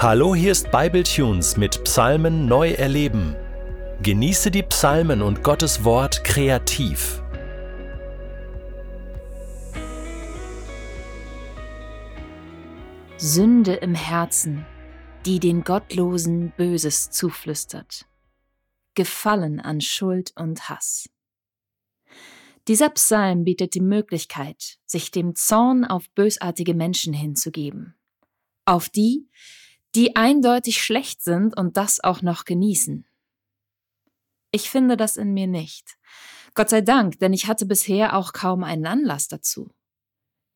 Hallo, hier ist Bibletunes mit Psalmen neu erleben. Genieße die Psalmen und Gottes Wort kreativ. Sünde im Herzen, die den Gottlosen Böses zuflüstert. Gefallen an Schuld und Hass. Dieser Psalm bietet die Möglichkeit, sich dem Zorn auf bösartige Menschen hinzugeben. Auf die, die eindeutig schlecht sind und das auch noch genießen. Ich finde das in mir nicht. Gott sei Dank, denn ich hatte bisher auch kaum einen Anlass dazu.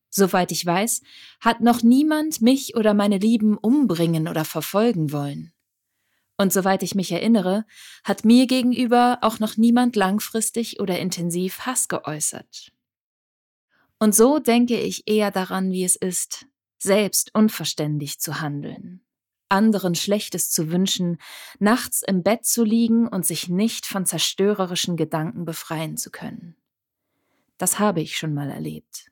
Soweit ich weiß, hat noch niemand mich oder meine Lieben umbringen oder verfolgen wollen. Und soweit ich mich erinnere, hat mir gegenüber auch noch niemand langfristig oder intensiv Hass geäußert. Und so denke ich eher daran, wie es ist, selbst unverständig zu handeln anderen Schlechtes zu wünschen, nachts im Bett zu liegen und sich nicht von zerstörerischen Gedanken befreien zu können. Das habe ich schon mal erlebt.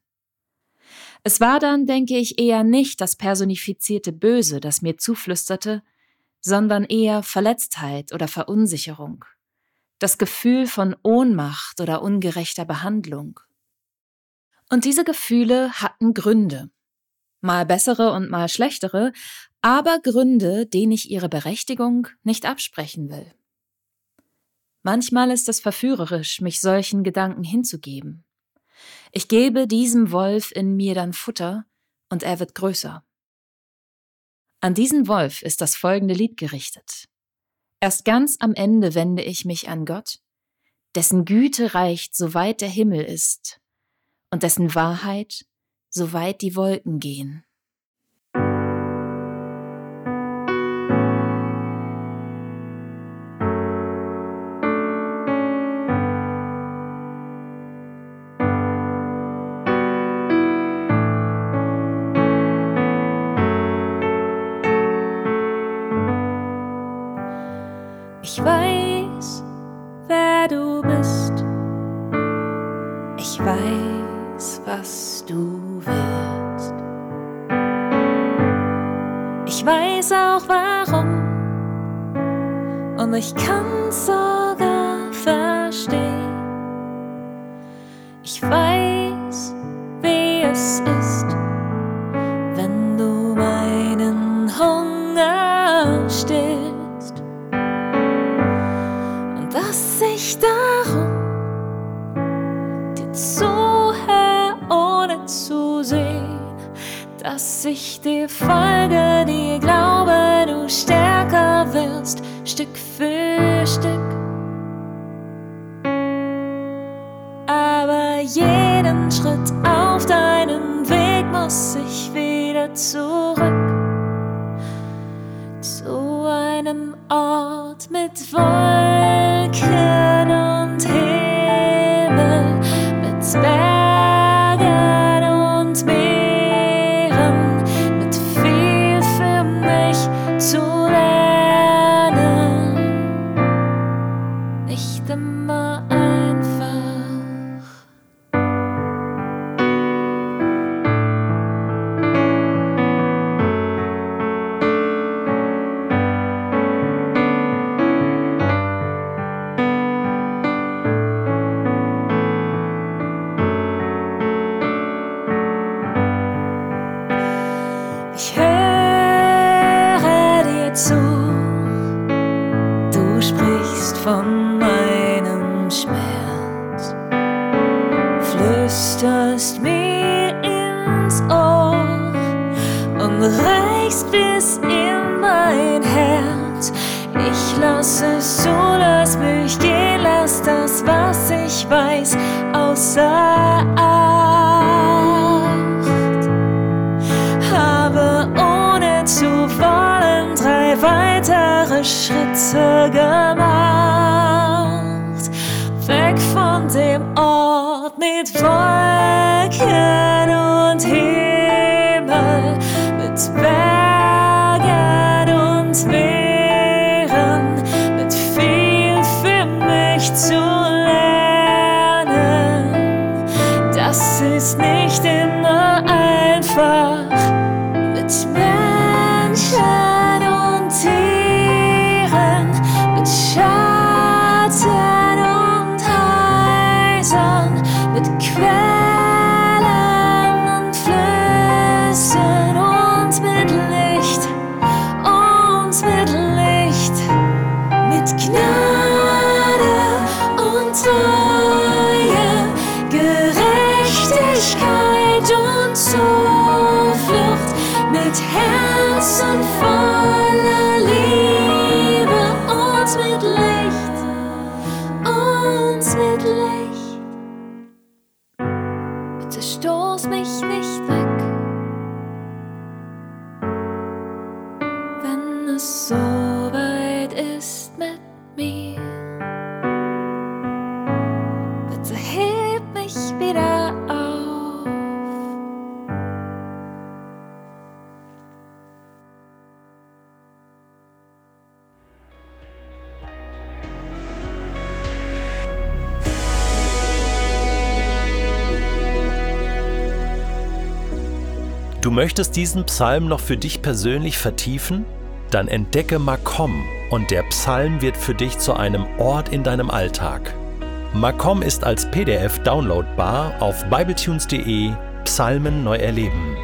Es war dann, denke ich, eher nicht das personifizierte Böse, das mir zuflüsterte, sondern eher Verletztheit oder Verunsicherung, das Gefühl von Ohnmacht oder ungerechter Behandlung. Und diese Gefühle hatten Gründe, mal bessere und mal schlechtere, aber Gründe, denen ich ihre Berechtigung nicht absprechen will. Manchmal ist es verführerisch, mich solchen Gedanken hinzugeben. Ich gebe diesem Wolf in mir dann Futter und er wird größer. An diesen Wolf ist das folgende Lied gerichtet. Erst ganz am Ende wende ich mich an Gott, dessen Güte reicht, soweit der Himmel ist, und dessen Wahrheit, soweit die Wolken gehen. Ich weiß, was du willst. Ich weiß auch warum. Und ich kann sogar ich dir folge, dir glaube, du stärker wirst, Stück für Stück. Aber jeden Schritt auf deinem Weg muss ich wieder zurück zu einem Ort mit Wolken. Von meinem Schmerz, flüsterst mir ins Ohr und reichst bis in mein Herz. Ich lass es zu, lass mich gehen, lass das, was ich weiß, außer Acht. Habe ohne zu wollen drei weitere Schritte gemacht mit Wolken und Himmel, mit Bergen und Meeren, mit viel für mich zu lernen. Das ist nicht immer einfach es so weit ist mit mir, bitte heb mich wieder auf. Du möchtest diesen Psalm noch für dich persönlich vertiefen? Dann entdecke Makom und der Psalm wird für dich zu einem Ort in deinem Alltag. Makom ist als PDF downloadbar auf bibletunes.de Psalmen neu erleben.